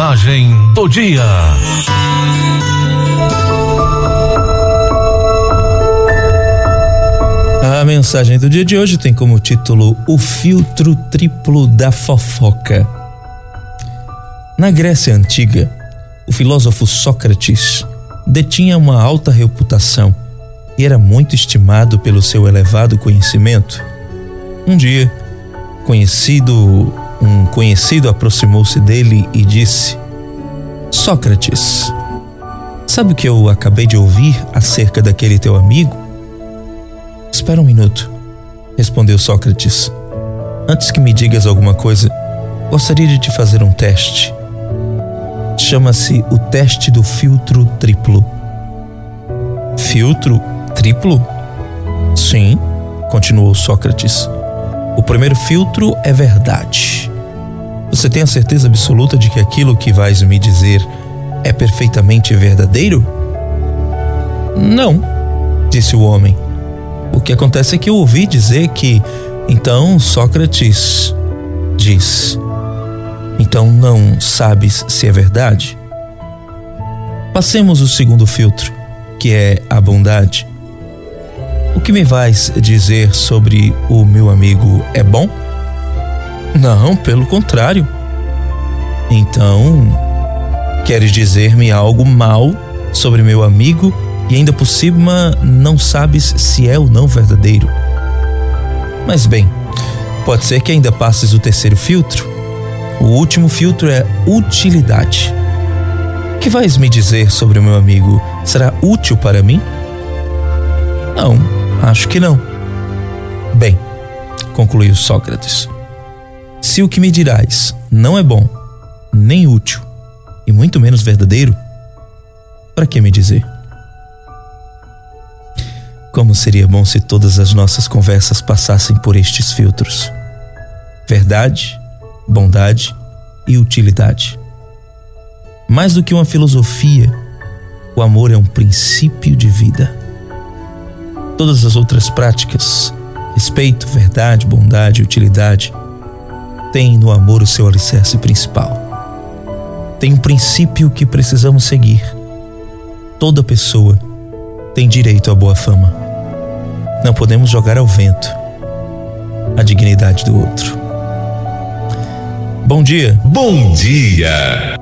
Mensagem do dia. A mensagem do dia de hoje tem como título O filtro triplo da fofoca. Na Grécia Antiga, o filósofo Sócrates detinha uma alta reputação e era muito estimado pelo seu elevado conhecimento. Um dia, conhecido, um conhecido aproximou-se dele e disse: Sócrates, sabe o que eu acabei de ouvir acerca daquele teu amigo? Espera um minuto, respondeu Sócrates. Antes que me digas alguma coisa, gostaria de te fazer um teste. Chama-se o teste do filtro triplo. Filtro triplo? Sim, continuou Sócrates. O primeiro filtro é verdade. Você tem a certeza absoluta de que aquilo que vais me dizer é perfeitamente verdadeiro? Não, disse o homem. O que acontece é que eu ouvi dizer que então Sócrates diz: Então não sabes se é verdade? Passemos o segundo filtro, que é a bondade. O que me vais dizer sobre o meu amigo é bom? Não, pelo contrário. Então, queres dizer-me algo mal sobre meu amigo e ainda por cima não sabes se é ou não verdadeiro? Mas bem, pode ser que ainda passes o terceiro filtro. O último filtro é utilidade. O que vais me dizer sobre o meu amigo será útil para mim? Não, acho que não. Bem, concluiu Sócrates, se o que me dirás não é bom, nem útil, e muito menos verdadeiro, para que me dizer? Como seria bom se todas as nossas conversas passassem por estes filtros: verdade, bondade e utilidade. Mais do que uma filosofia, o amor é um princípio de vida. Todas as outras práticas, respeito, verdade, bondade e utilidade, têm no amor o seu alicerce principal. Tem um princípio que precisamos seguir. Toda pessoa tem direito à boa fama. Não podemos jogar ao vento a dignidade do outro. Bom dia. Bom dia.